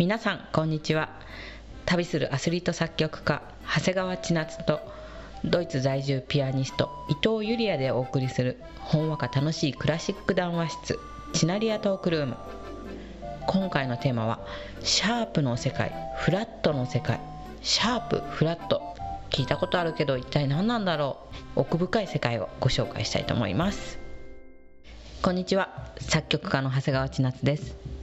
皆さんこんにちは。旅するアスリート作曲家長谷川千夏とドイツ在住ピアニスト伊藤ゆりやでお送りするほんわか楽しいクラシック談話室チナリアトークルーム。今回のテーマはシャープの世界フラットの世界。シャープフラット。聞いたことあるけど一体何なんだろう。奥深い世界をご紹介したいと思います。こんにちは。作曲家の長谷川千夏です。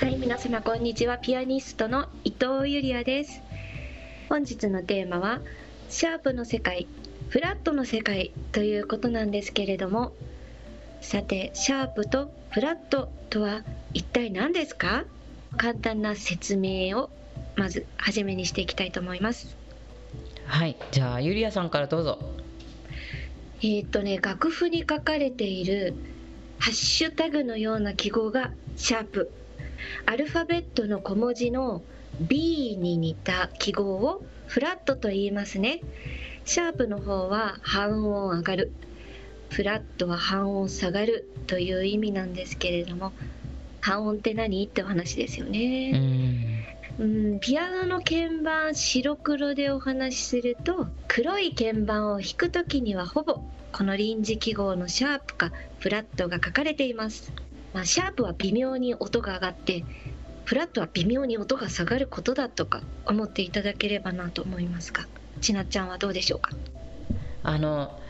はい、皆様こんにちは。ピアニストの伊藤ゆりやです。本日のテーマはシャープの世界、フラットの世界ということなんですけれども、さて、シャープとフラットとは一体何ですか？簡単な説明をまず初めにしていきたいと思います。はいじゃあゆりやさんからどうぞえーっとね、楽譜に書かれているハッシュタグのような記号がシャープ。アルファベットの小文字の B に似た記号をフラットと言いますね。シャープの方は半音上がる。フラットは半音下がるという意味なんですけれども、半音って何？ってお話ですようね。んうん、ピアノの鍵盤白黒でお話しすると黒い鍵盤を弾くときにはほぼこの臨時記号のシャープかフラットが書かれています、まあ、シャープは微妙に音が上がってフラットは微妙に音が下がることだとか思っていただければなと思いますがちなっちゃんはどうでしょうか？あの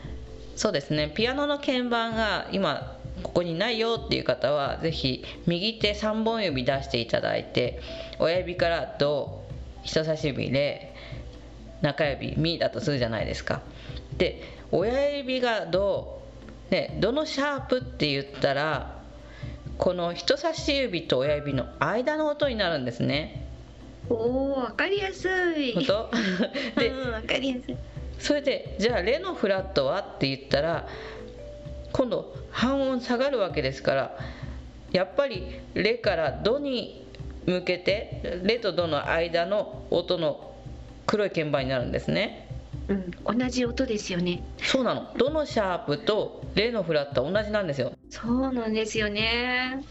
そうですね。ピアノの鍵盤が今ここにないよっていう方はぜひ右手3本指出していただいて親指からド人差し指で中指ミだとするじゃないですか。で親指がドねどのシャープって言ったらこの人差し指と親指の間の音になるんですね。おおわかりやすい。本当？でうんわかりやすい。それでじゃあレのフラットはって言ったら今度半音下がるわけですからやっぱりレからドに向けてレとドの間の音の黒い鍵盤になるんですねうん。同じ音ですよね。そうなの。ドのシャープとレのフラットは同じなんですよ。そうなんですよね。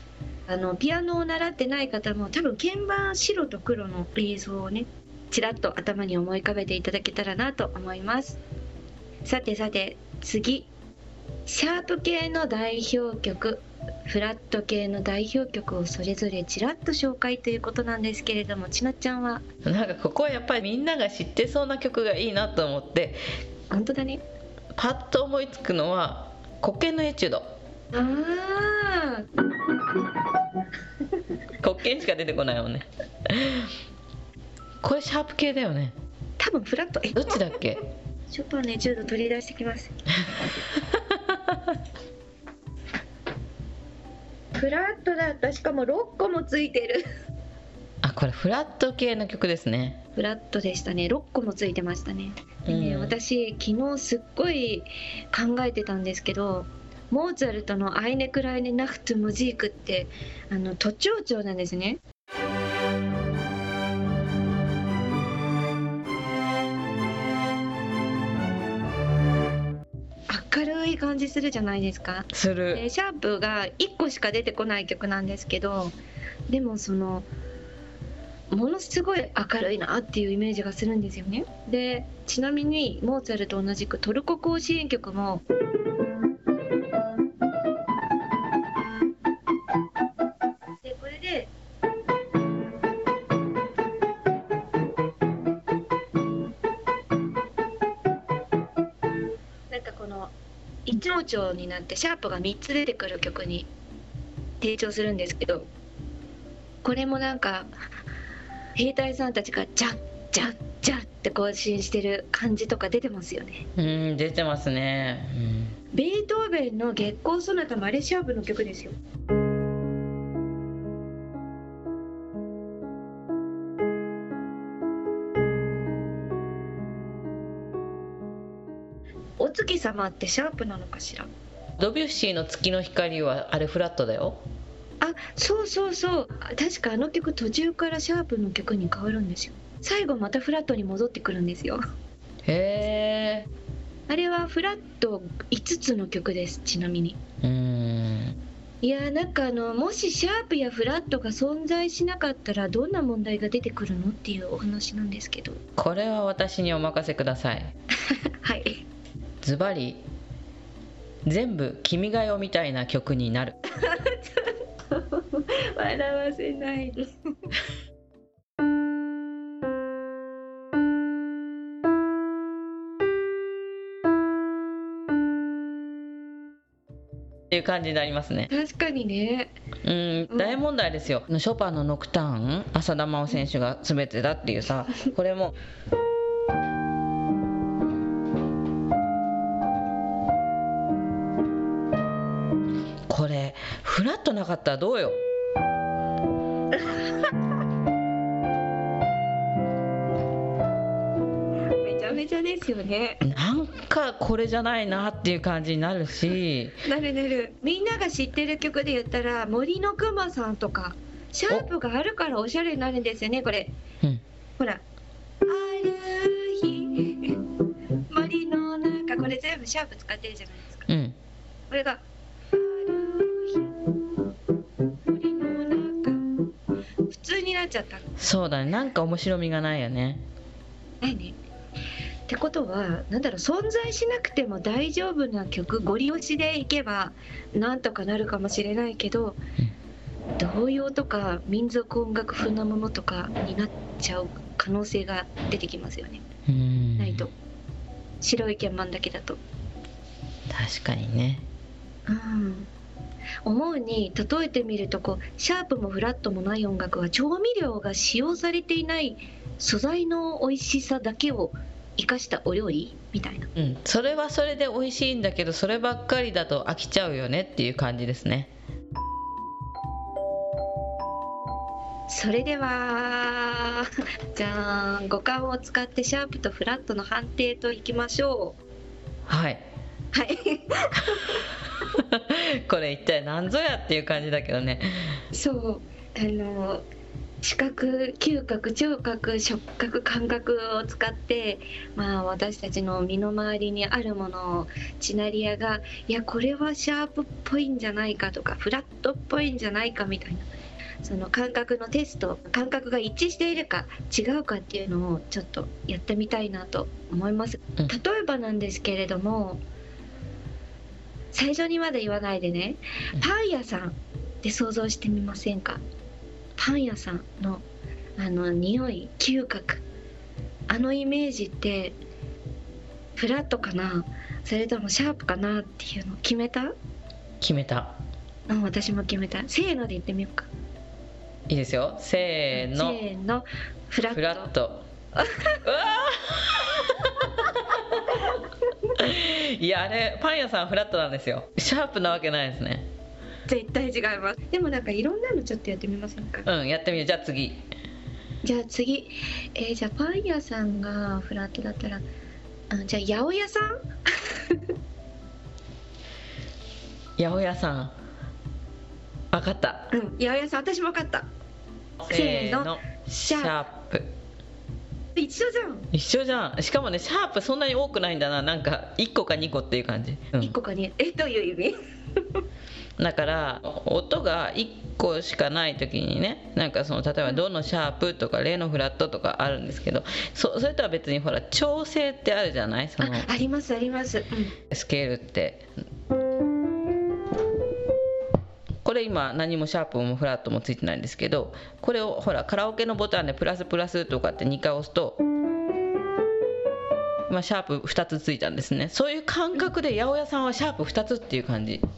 あのピアノを習ってない方も多分鍵盤白と黒の映像をねちらっと頭に思い浮かべていただけたらなと思います。さてさて次。シャープ系の代表曲フラット系の代表曲をそれぞれちらっと紹介ということなんですけれどもちなっちゃんは？なんかここはやっぱりみんなが知ってそうな曲がいいなと思って。本当だね。パッと思いつくのは黒鍵のエチュード。ああ黒鍵しか出てこないもんね。これシャープ系だよね。多分フラット。え？どっちだっけ？ショパンのエチュード取り出してきます。フラットだった。しかも6個もついてる。あこれフラット系の曲ですねフラットでしたね。6個もついてましたね。うん私昨日すっごい考えてたんですけど。モーツァルトの「アイネクライネ・ナフト・ムジーク」ってあの都庁長なんですね。明るい感じするじゃないですか。するでシャープが1個しか出てこない曲なんですけどでもそのものすごい明るいなっていうイメージがするんですよね。でちなみにモーツァルトと同じくトルコ行進演曲も一長調になってシャープが3つ出てくる曲に提唱するんですけどこれもなんか兵隊さんたちがジャッジャッジャッって行進してる感じとか出てますよね。うん出てますね、ベートーベンの月光ソナタマレシャープの曲ですよ様ってシャープなのかしら？ドビュッシーの月の光はあれフラットだよ。あそうそうそう。確かあの曲途中からシャープの曲に変わるんですよ。最後またフラットに戻ってくるんですよ。へえあれはフラット5つの曲ですちなみに。うん。いやなんかあのもしシャープやフラットが存在しなかったらどんな問題が出てくるの？っていうお話なんですけど。これは私にお任せください。はいズバリ全部「君が代」みたいな曲になる。笑わせないで。っていう感じになりますね。確かにね。うん大問題ですよ、ショパンの「ノクターン」浅田真央選手が全てだっていうさこれもラットなかったらどうよ？めちゃめちゃですよね。なんかこれじゃないなっていう感じになるし。なるなる。みんなが知ってる曲で言ったら森のくまさんとかシャープがあるからおしゃれになるんですよねこれ。うん。ほら「ある日森の中」これ全部シャープ使ってるじゃないですか。うん。これが「っちゃった。のそうだね。なんか面白みがないよね。ないねってことはなんだろう存在しなくても大丈夫な曲ゴリ押しでいけばなんとかなるかもしれないけど、童謡とか民族音楽風なものとかになっちゃう可能性が出てきますよね、うん。ないと。白い鍵盤だけだと。確かにね。うん思うに例えてみるとこうシャープもフラットもない音楽は調味料が使用されていない素材の美味しさだけを生かしたお料理みたいな。うん。それはそれで美味しいんだけどそればっかりだと飽きちゃうよねっていう感じですね。それではじゃあ五感を使ってシャープとフラットの判定といきましょはい。うはい これ一体何ぞやっていう感じだけどね。そうあの視覚嗅覚聴覚触覚感覚を使って、まあ、私たちの身の回りにあるものをチナリアがいやこれはシャープっぽいんじゃないかとかフラットっぽいんじゃないかみたいなその感覚のテスト感覚が一致しているか違うかっていうのをちょっとやってみたいなと思います。うん例えばなんですけれども最初にまで言わないでね。うん。パン屋さんって想像してみませんか？パン屋さんのあの匂い嗅覚。あのイメージってフラットかな？それともシャープかなっていうの決めた？決めた。うん私も決めた。せーので言ってみようか。いいですよ。せーの。せーの。フラット。フラット。うわー いやあれパン屋さんフラットなんですよ。シャープなわけないですね。絶対違います。でもなんかいろんなのちょっとやってみませんか？うんやってみるじゃあ次。じゃあ次。えーじゃあパン屋さんがフラットだったらあじゃあ八百屋さん？八百屋さん。わかった。うん八百屋さん。私も分かった。せーの。シャープ一緒じゃん。一緒じゃん。しかもねシャープそんなに多くないんだな。なんか1個か2個っていう感じ、うん。一個かにえどういう意味？だから音が1個しかない時にねなんかその例えば「ド」のシャープとか「レ」のフラットとかあるんですけどそそれとは別にほら調整ってあるじゃない？そのあありますあります、うん、スケールってこれ今何もシャープもフラットもついてないんですけどこれをほらカラオケのボタンでプラスプラスとかって2回押すと今シャープ2つついたんですね。そういう感覚で八百屋さんはシャープ2つっていう感じ。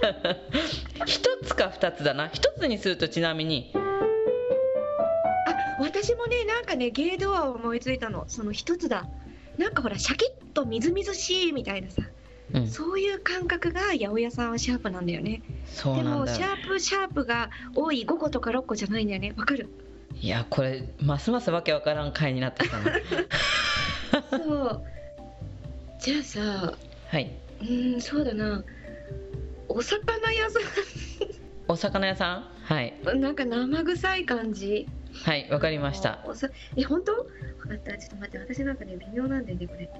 1つか2つだな。1つにするとちなみにあ私もねなんかねゲードアを思いついたの。その一つだ。なんかほらシャキッとみずみずしいみたいなさ。うん。そういう感覚が八百屋さんはシャープなんだよね。でそうなんだもシャープシャープが多い5個とか6個じゃないんだよね。わかる？いやこれますますわけわからん回になってきたな。そう。じゃあさはい。うーんそうだな。お魚屋さお魚屋さん？はい。んなんか生臭い感じ。はいわかりました。おさえ本当？分かった。ちょっと待って私なんかね微妙なんだよねこれ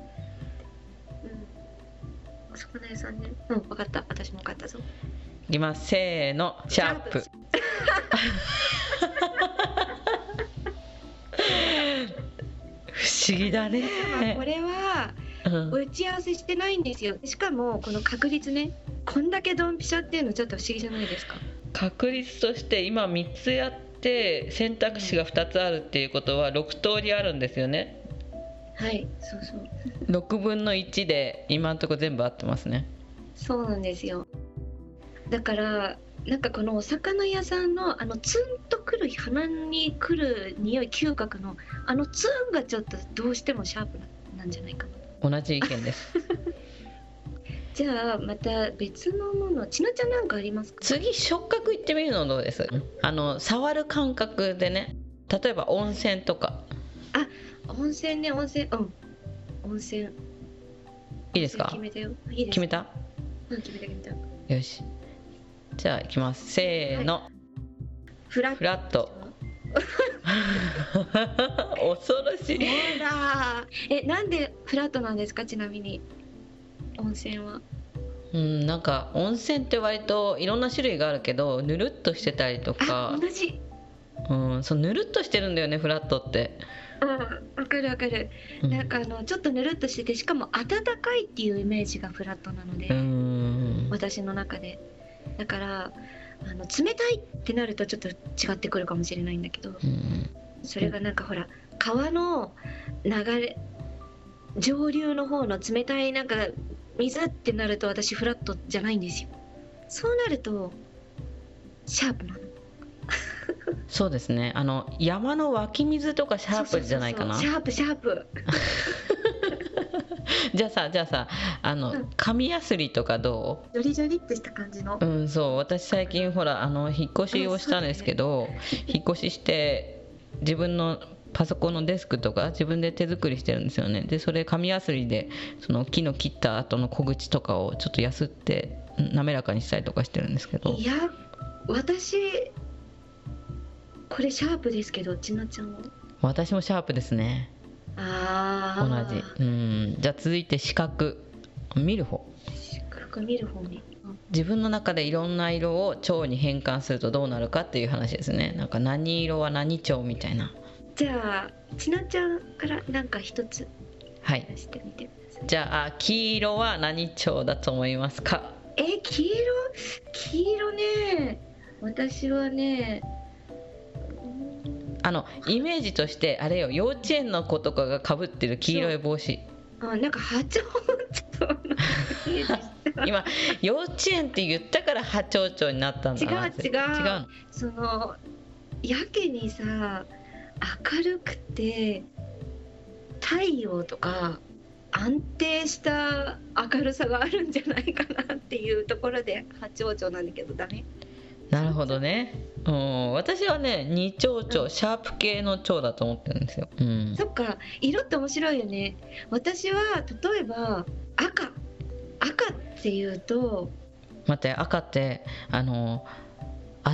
魚屋さんね。うん分かった。私も分かったぞ。いきます。せーの。シャープ。シ 不思議だね。これはうん。打ち合わせしてないんですよ。しかもこの確率ね。こんだけドンピシャっていうのちょっと不思議じゃないですか。確率として今3つやって選択肢が2つあるっていうことは6通りあるんですよねはいそうそう。6分の1で今のところ全部合ってますね。そうなんですよ。だからなんかこのお魚屋さんのあのツンとくる鼻にくる匂い嗅覚のあのツンがちょっとどうしてもシャープなんじゃないかな。同じ意見です。じゃあまた別のものちなちゃんなんかありますか？次触覚いってみるのどうです？あの触る感覚でね。例えば温泉とか温泉ね温泉うん。温泉。いいですか？決めたよ。いいです。決めた？うん決めた決めた。よし。じゃあいきます。せーの、フラッフラット。恐ろしい。えなんでフラットなんですか？ちなみに。温泉は。うんなんか温泉って割といろんな種類があるけどぬるっとしてたりとあか同じ。うんそうぬるっとしてるんだよねフラットって。うんわかるわかる。うん。なんかあのちょっとぬるっとしててしかも暖かいっていうイメージがフラットなので、うん。私の中で。だからあの冷たいってなるとちょっと違ってくるかもしれないんだけどうん。それがなんかほら川の流れ上流の方の冷たいなんか水ってなると私フラットじゃないんですよ。そうなるとシャープなのそうですね。あの山の湧き水とかシャープじゃないかな？シャープシャープ。じゃあさじゃあさあのうん。紙やすりとかどジョリジョリってした感じの？ううんそう。私最近ほらあの引っ越しをしたんですけど、引っ越しして自分のパソコンのデスクとか自分で手作りしてるんですよね。でそれ紙やすりでその木の切った後の小口とかをちょっとやすってん滑らかにしたりとかしてるんですけど。いや私これシャープですけどちなちゃんは？私もシャープですね。あ同じ。うん。じゃあ続いて視覚見る方。視覚見る方ね。自分の中でいろんな色を蝶に変換するとどうなるかっていう話ですね。なんか何色は何蝶みたいな。じゃあちなちゃんからなんか一つはい。出してみてください。じゃあ黄色は何蝶だと思いますか？え黄色？黄色ね。私はねあのイメージとしてあれよ幼稚園の子とかがかぶってる黄色い帽子。あなんか波長今幼稚園って言ったから波長長になったんだな違う違う。違うの？そのやけにさ明るくて太陽とか安定した明るさがあるんじゃないかなっていうところで八丁々なんだけどダメ？なるほどね。うん。私はね二蝶々シャープ系の蝶だと思ってるんですよ、うん、そっか。色って面白いよね。私は例えば赤。赤っていうと待って赤ってあの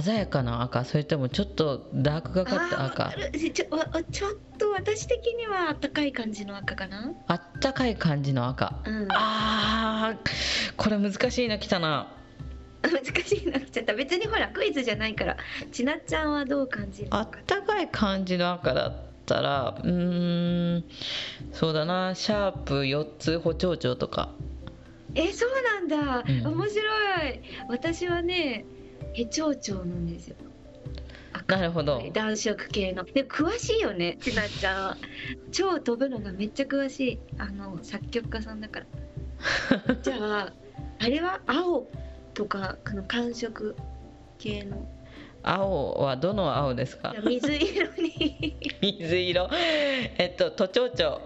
鮮やかな赤？それともちょっとダークがかった赤？ちょわちょっと私的にはあったかい感じの赤かな？あったかい感じの赤。うん。あーこれ難しいの来たな 難しいな。っちゃった別にほらクイズじゃないからちなちゃんはどう感じるあったかい感じの赤だったらうーんそうだな。シャープ4つ補聴鳥とか。えそうなんだ、うん。面白い。私はねヘチョウチョウなんですよ。なるほど。暖色系の。で詳しいよねちなちゃん超飛ぶのがめっちゃ詳しい。あの作曲家さんだから。じゃああれは青とかこの寒色系の。青はどの青ですか？水色に。水色。えっと都庁長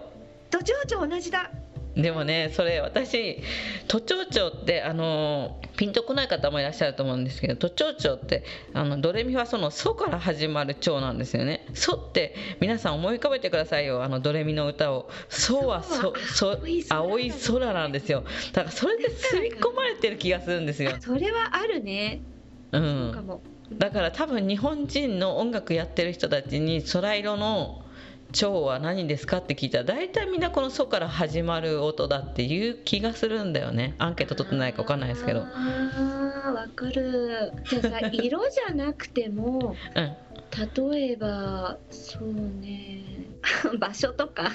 都庁長同じだでもねそれ私都庁長ってあのピンとこない方もいらっしゃると思うんですけど都庁長ってあのドレミファソの「ソ」から始まる長なんですよね「ソ」って皆さん思い浮かべてくださいよ。あのドレミの歌を「ソ」はそそ青い空なんですよ。だからそれで刷り込まれてる気がするんですよ、それはあるね、うん、も。だから多分日本人の音楽やってる人たちに空色の蝶は何ですかって聞いたら大体みんなこの「ソ」から始まる音だっていう気がするんだよね。アンケート取ってないか分かんないですけど。あーわかる。じゃあさ色じゃなくても うん。例えばそうね。場所とか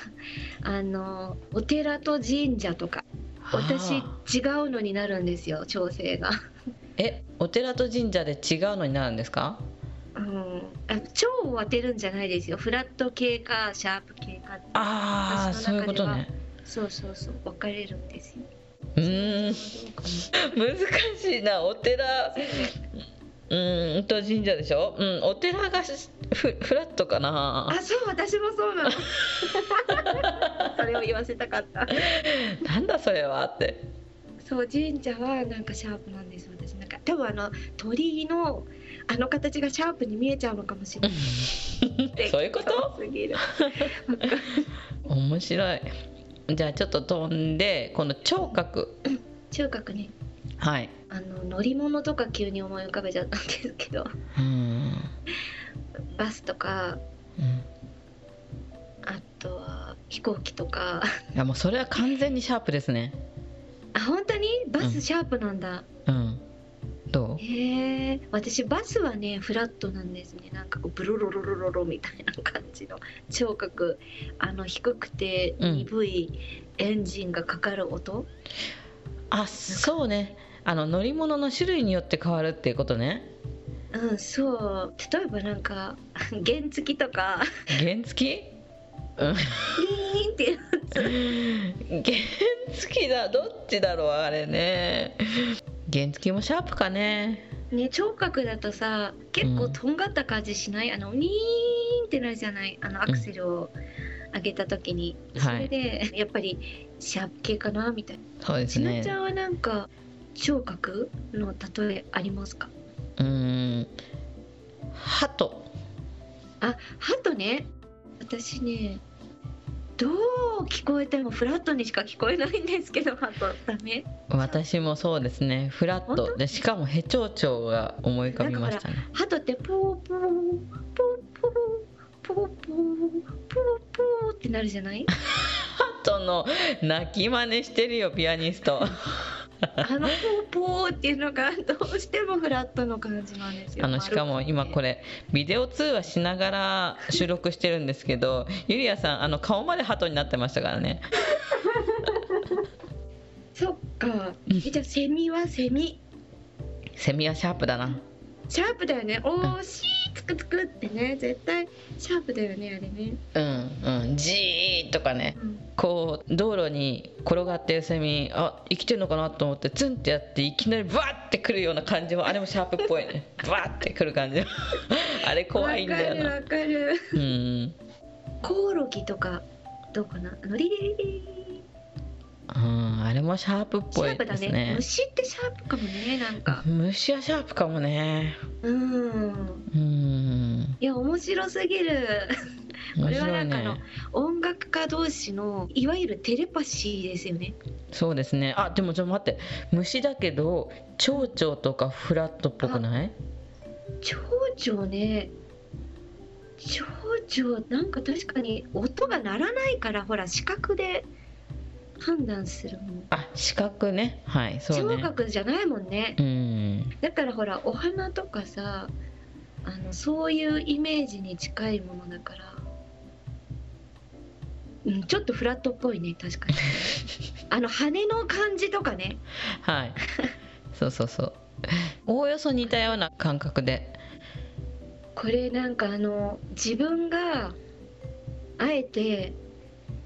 あのお寺と神社とか。私あ。違うのになるんですよ調整が。ーえお寺と神社で違うのになるんですか？うん、あ蝶を当てるんじゃないですよ。フラット系かシャープ系かああそういうことね。そうそうそう。分かれるんですよ。うーん。難しいなお寺。うーんと神社でしょ？うんお寺がしフフラットかな？あそう私もそうなの。それを言わせたかった。なんだそれはって。そう神社はなんかシャープなんです私。なんか多分あの鳥居のあの形がシャープに見えちゃうのかもしれない。そういうこと？すぎる。面白い。じゃあちょっと飛んでこの聴覚。中学ね。はい。あの乗り物とか急に思い浮かべちゃったんですけど。うーん。バスとかうん。あとは飛行機とか。いやもうそれは完全にシャープですね。あ本当に？バうん。スシャープなんだ、うん。どうへえ私バスはねフラットなんですね。なんかこうブロロロロロロみたいな感じの。聴覚あの低くてうん。鈍いエンジンがかかる音、あそうね。あの乗り物の種類によって変わるっていうことね。うんそう。例えばなんか原付とか。原付？うん。リーンっていう原付だ。どっちだろうあれね原付もシャープかね。ね聴覚だとさ結構とんがった感じしない、あのニーンってなるじゃない？あのアクセルを上げた時に、そはい。れでやっぱりシャープ系かな？みたいな。そうですね。ちなちゃんはなんか聴覚の例えありますか？うーん。鳩。あハトね。私ねどう聞こえてもフラットにしか聞こえないんですけどハトダメ私もそうですね。フラット。でしかもヘチョウチョウが思い浮かびましたね。ハトってポーポーポーポーポーポーポーポーってなるじゃない鳩の鳴き真似してるよピアニスト あのポーポーっていうのがどうしてもフラットの感じなんですよ。あのしかも今これれビデオ通話しながら 収録してるんですけどゆりやさんあの顔まで鳩になってましたからね。そっか。えじゃあセミはセミ。セミはシャープだな。シャープだよね。おーしーつくつくってね絶対シャープだよねあれね、うんうんジーとかね。うん。こう道路に転がってるセミあ生きてるのかなと思ってツンってやっていきなりバーってくるような感じもあれもシャープっぽいね。バーってくる感じ あれ怖いんだよな。わかるわかる。うん。コオロギとかどうかな？あのリリリリリうんあれもシャープっシぽいャープだね。ですね虫ってシャープかもねなんか。虫はシャープかもね。うん。うん。いや面白すぎる。これはないんかあの音楽家同士のいわゆるテレパシーですよね。そうですね。あでもちょっと待って。虫だけど蝶々とかフラットっぽくない？蝶々ね。蝶々なんか確かに音が鳴らないからほら視覚で判断するもんあ視覚ね。はいそう聴ね覚じゃないもんね。うん。だからほらお花とかさあのそういうイメージに近いものだから、うん、ちょっとフラットっぽいね確かに。あの羽の感じとかね。はい。そうそうそう。おおよそ似たような感覚で。これなんかあの自分があえて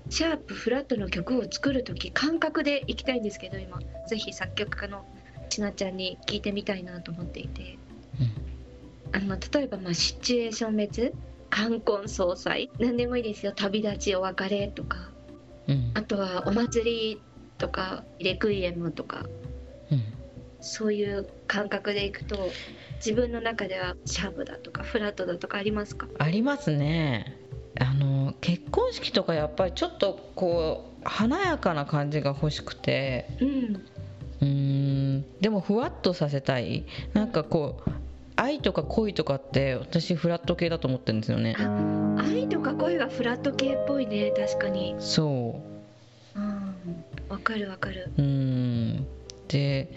シャープフラットの曲を作る時感覚でいきたいんですけど今。ぜひ作曲家のちなちゃんに聞いてみたいなと思っていて。あの例えばまあシチュエーション別冠婚葬祭。何でもいいですよ。旅立ちお別れとか。うん。あとはお祭りとかレクイエムとか。うん。そういう感覚でいくと自分の中ではシャープだとかフラットだとかありますか？ありますねあの結婚式とかやっぱりちょっとこう華やかな感じが欲しくて。うん。うーん。でもふわっとさせたい。なんかこう愛とか恋とかって私フラット系だと思ってるんですよね。あ愛とか恋がフラット系っぽいね。確かに。そう。ん。わかるわかる。ううん。で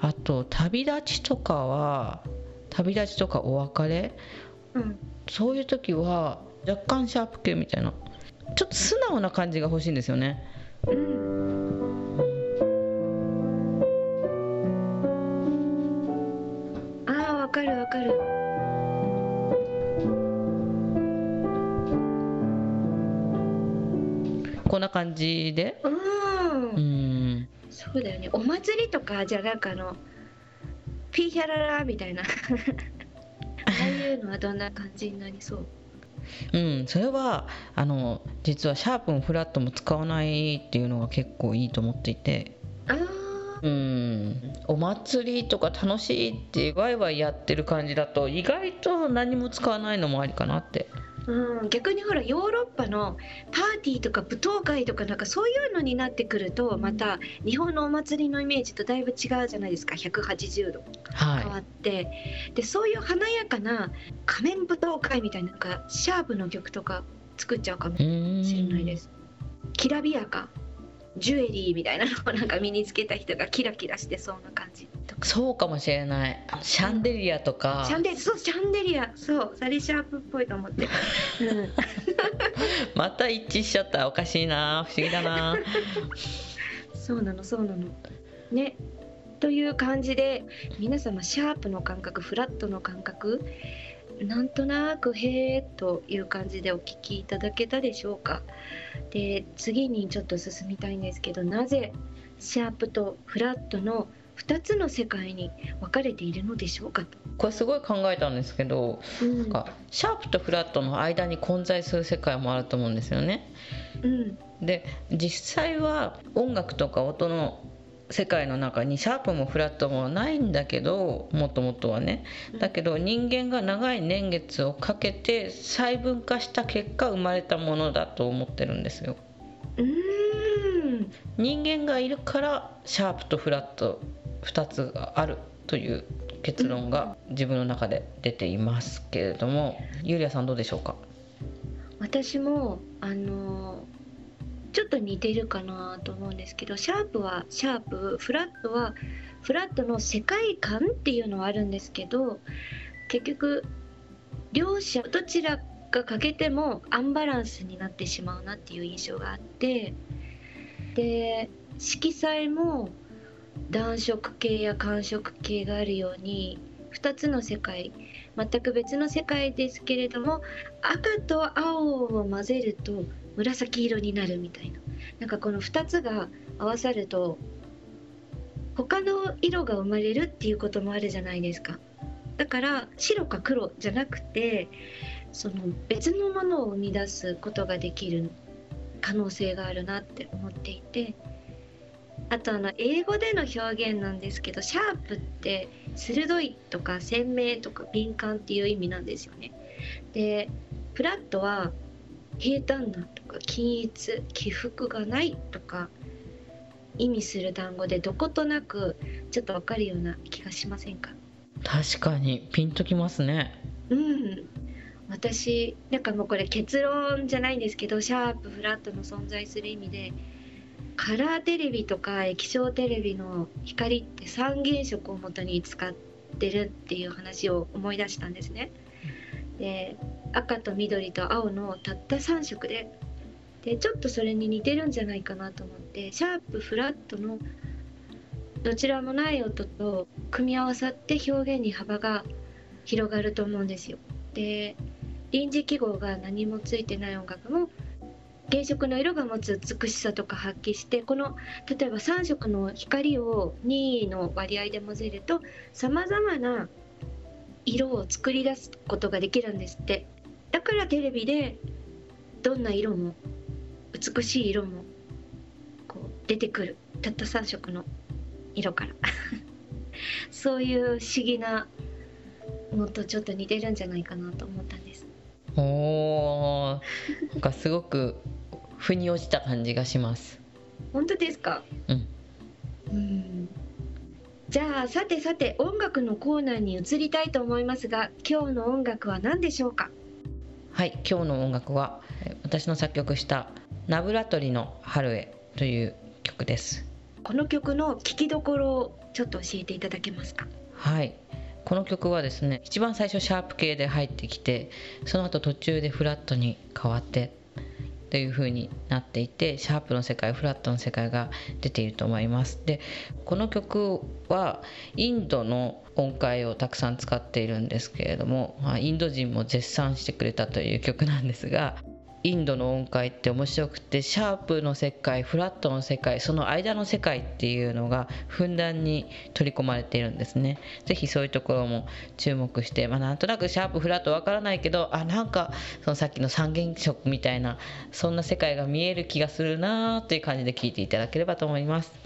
あと旅立ちとかは旅立ちとかお別れ？うん。そういう時は若干シャープ系みたいな。ちょっと素直な感じが欲しいんですよね。うんあーわかるわかる。こんな感じで？うん。うん。そうだよね。お祭りとかじゃあなんかあのピーヒャララみたいな。ああいうのはどんな感じになりそう？うん、それはあの実はシャープもフラットも使わないっていうのが結構いいと思っていて。あうん。お祭りとか楽しいってワイワイやってる感じだと意外と何も使わないのもありかなって。ーうん逆にほらヨーロッパのパーティーとか舞踏会とかなんかそういうのになってくるとまた日本のお祭りのイメージとだいぶ違うじゃないですか。180度変わはって、でそういう華やかな仮面舞踏会みたいななんかシャープの曲とか作っちゃうかもしれないです。きらびやかジュエリーみたいなのをなんか身につけた人がキラキラしてそうな感じとか。そうかもしれない。シャンデリアとか。シャンデリそうシャンデリア。そうサリシャープっぽいと思って、うん、また一致しちゃった。おかしいな。不思議だな。そうなのそうなの。ね。という感じで皆様シャープの感覚フラットの感覚なんとなくへーという感じでお聞きいただけたでしょうか。で次にちょっと進みたいんですけどなぜシャープとフラットの2つの世界に分かれているのでしょうか。と。これすごい考えたんですけどうん。なんかシャープとフラットの間に混在する世界もあると思うんですよね。うん。で実際は音楽とか音の世界の中にシャープもフラットもないんだけどもともとはね。だけど人間が長い年月をかけて細分化した結果生まれたものだと思ってるんですよ。うーん。人間がいるからシャープとフラット2つがあるという結論が自分の中で出ていますけれどもゆりやさんどうでしょうか？私もあのちょっと似てるかなと思うんですけどシャープはシャープフラットはフラットの世界観っていうのはあるんですけど結局両者どちらが欠けてもアンバランスになってしまうなっていう印象があってで色彩も暖色系や寒色系があるように2つの世界全く別の世界ですけれども赤と青を混ぜると紫色になるみたいな。なんかこの2つが合わさると他の色が生まれるっていうこともあるじゃないですか。だから白か黒じゃなくてその別のものを生み出すことができる可能性があるなって思っていて。あとあの英語での表現なんですけどシャープって鋭いとか鮮明とか敏感っていう意味なんですよね。でフラットは平坦なか均一起伏がないとか意味する単語でどことなくちょっとわかるような気がしませんか？確かにピンときますね。うん。私なんかもうこれ結論じゃないんですけどシャープフラットの存在する意味でカラーテレビとか液晶テレビの光って三原色を元に使ってるっていう話を思い出したんですね。で赤と緑と青のたった3色ででちょっとそれに似てるんじゃないかなと思ってシャープフラットのどちらもない音と組み合わさって表現に幅が広がると思うんですよ。で臨時記号が何もついてない音楽も原色の色が持つ美しさとか発揮してこの例えば3色の光を2の割合で混ぜるとさまざまな色を作り出すことができるんですってだからテレビでどんな色も美しい色もこう出てくる。たった3色の色から。そういう不思議なのとちょっと似てるんじゃないかなと思ったんです。おーなんかすごく腑に落ちた感じがします。本当ですか？うん。うん。じゃあさてさて音楽のコーナーに移りたいと思いますが今日の音楽は何でしょうか？はい今日の音楽は私の作曲した「ナブラトリの春へ」という曲です。この曲の聴きどころをちょっと教えていただけますか？はい。この曲はですね一番最初シャープ系で入ってきてその後途中でフラットに変わってという風になっていてシャープの世界フラットの世界が出ていると思います。でこの曲はインドの音階をたくさん使っているんですけれども、まあ、インド人も絶賛してくれたという曲なんですがインドの音階って面白くてシャープの世界フラットの世界その間の世界っていうのがふんだんに取り込まれているんですね。是非そういうところも注目して、まあ、なんとなくシャープフラットわからないけどあなんかそのさっきの三原色みたいなそんな世界が見える気がするなーという感じで聞いていただければと思います。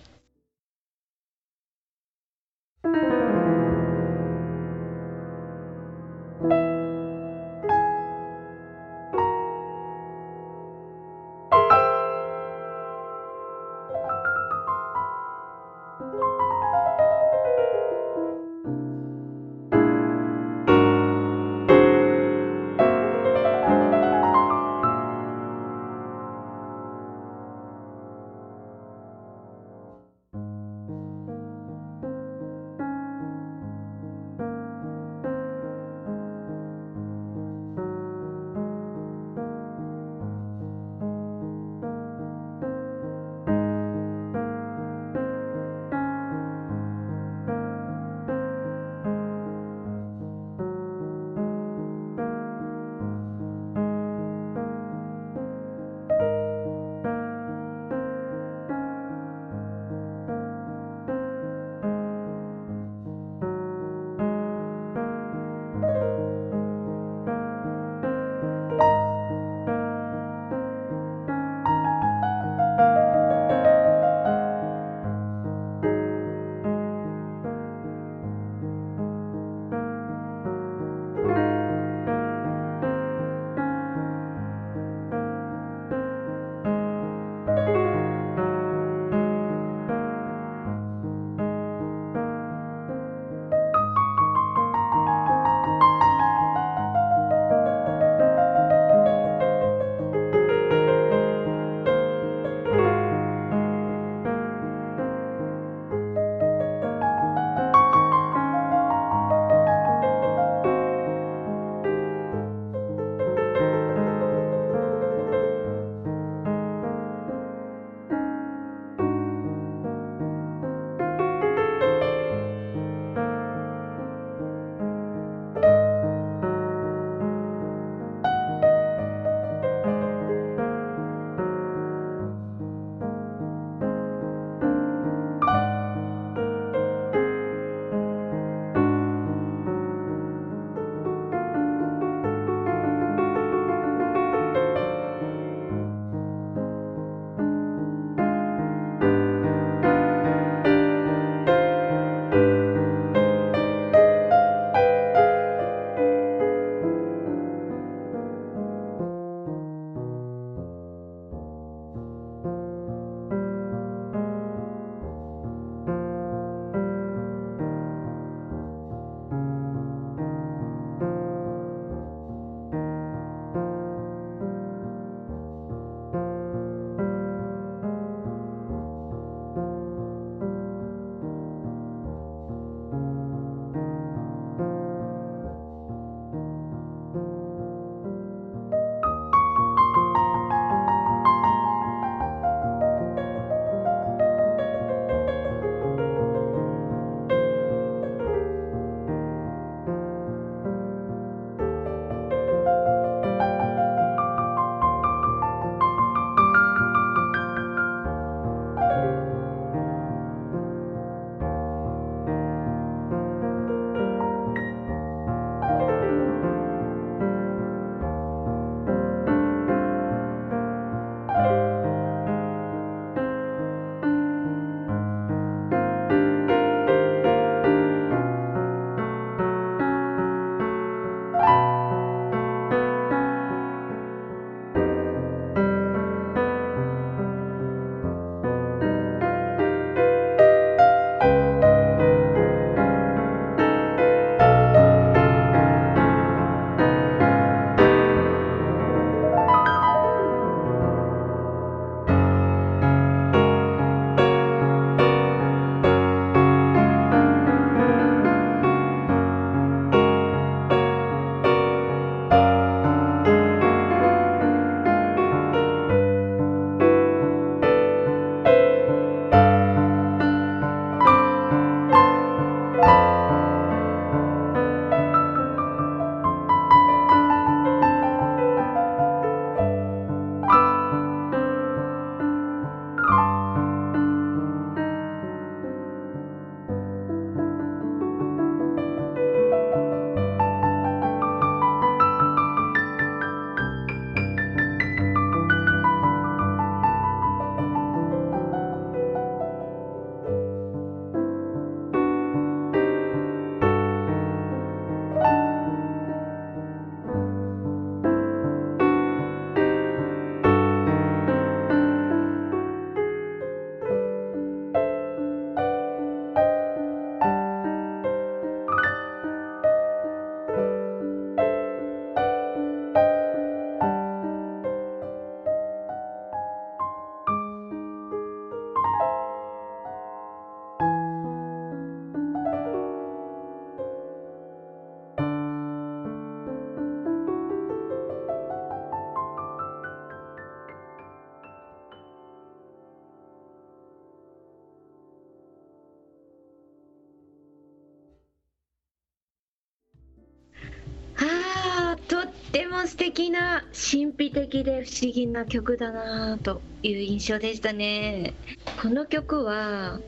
神秘的で不思議な曲だなという印象でしたね。この曲は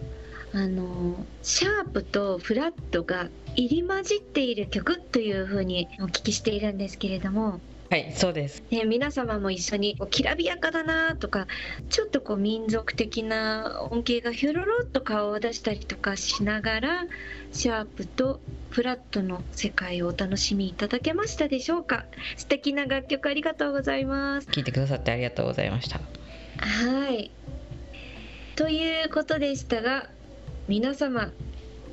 あのシャープとフラットが入り混じっている曲というふうにお聞きしているんですけれどもはいそうです。ね、皆様も一緒にきらびやかだなとかちょっとこう民族的な音形がひょろろっと顔を出したりとかしながらシャープとフラットの世界をお楽しみいただけましたでしょうか？素敵な楽曲ありがとうございます。聞いてくださってありがとうございました。はい。ということでしたが皆様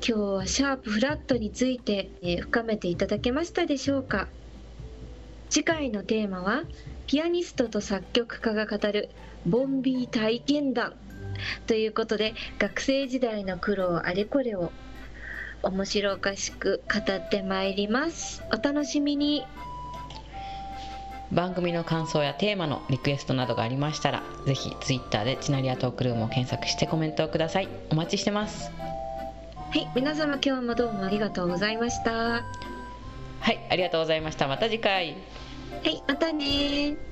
今日はシャープフラットについて、えー深めていただけましたでしょうか？次回のテーマはピアニストと作曲家が語るボンビー体験談。ということで学生時代の苦労あれこれを面白おかしく語ってまいります。お楽しみに。番組の感想やテーマのリクエストなどがありましたらぜひ Twitter でチナリアトークルームを検索してコメントをください。お待ちしてます。はい皆様今日もどうもありがとうございましたはいありがとうございました。また次回。はいまたねー。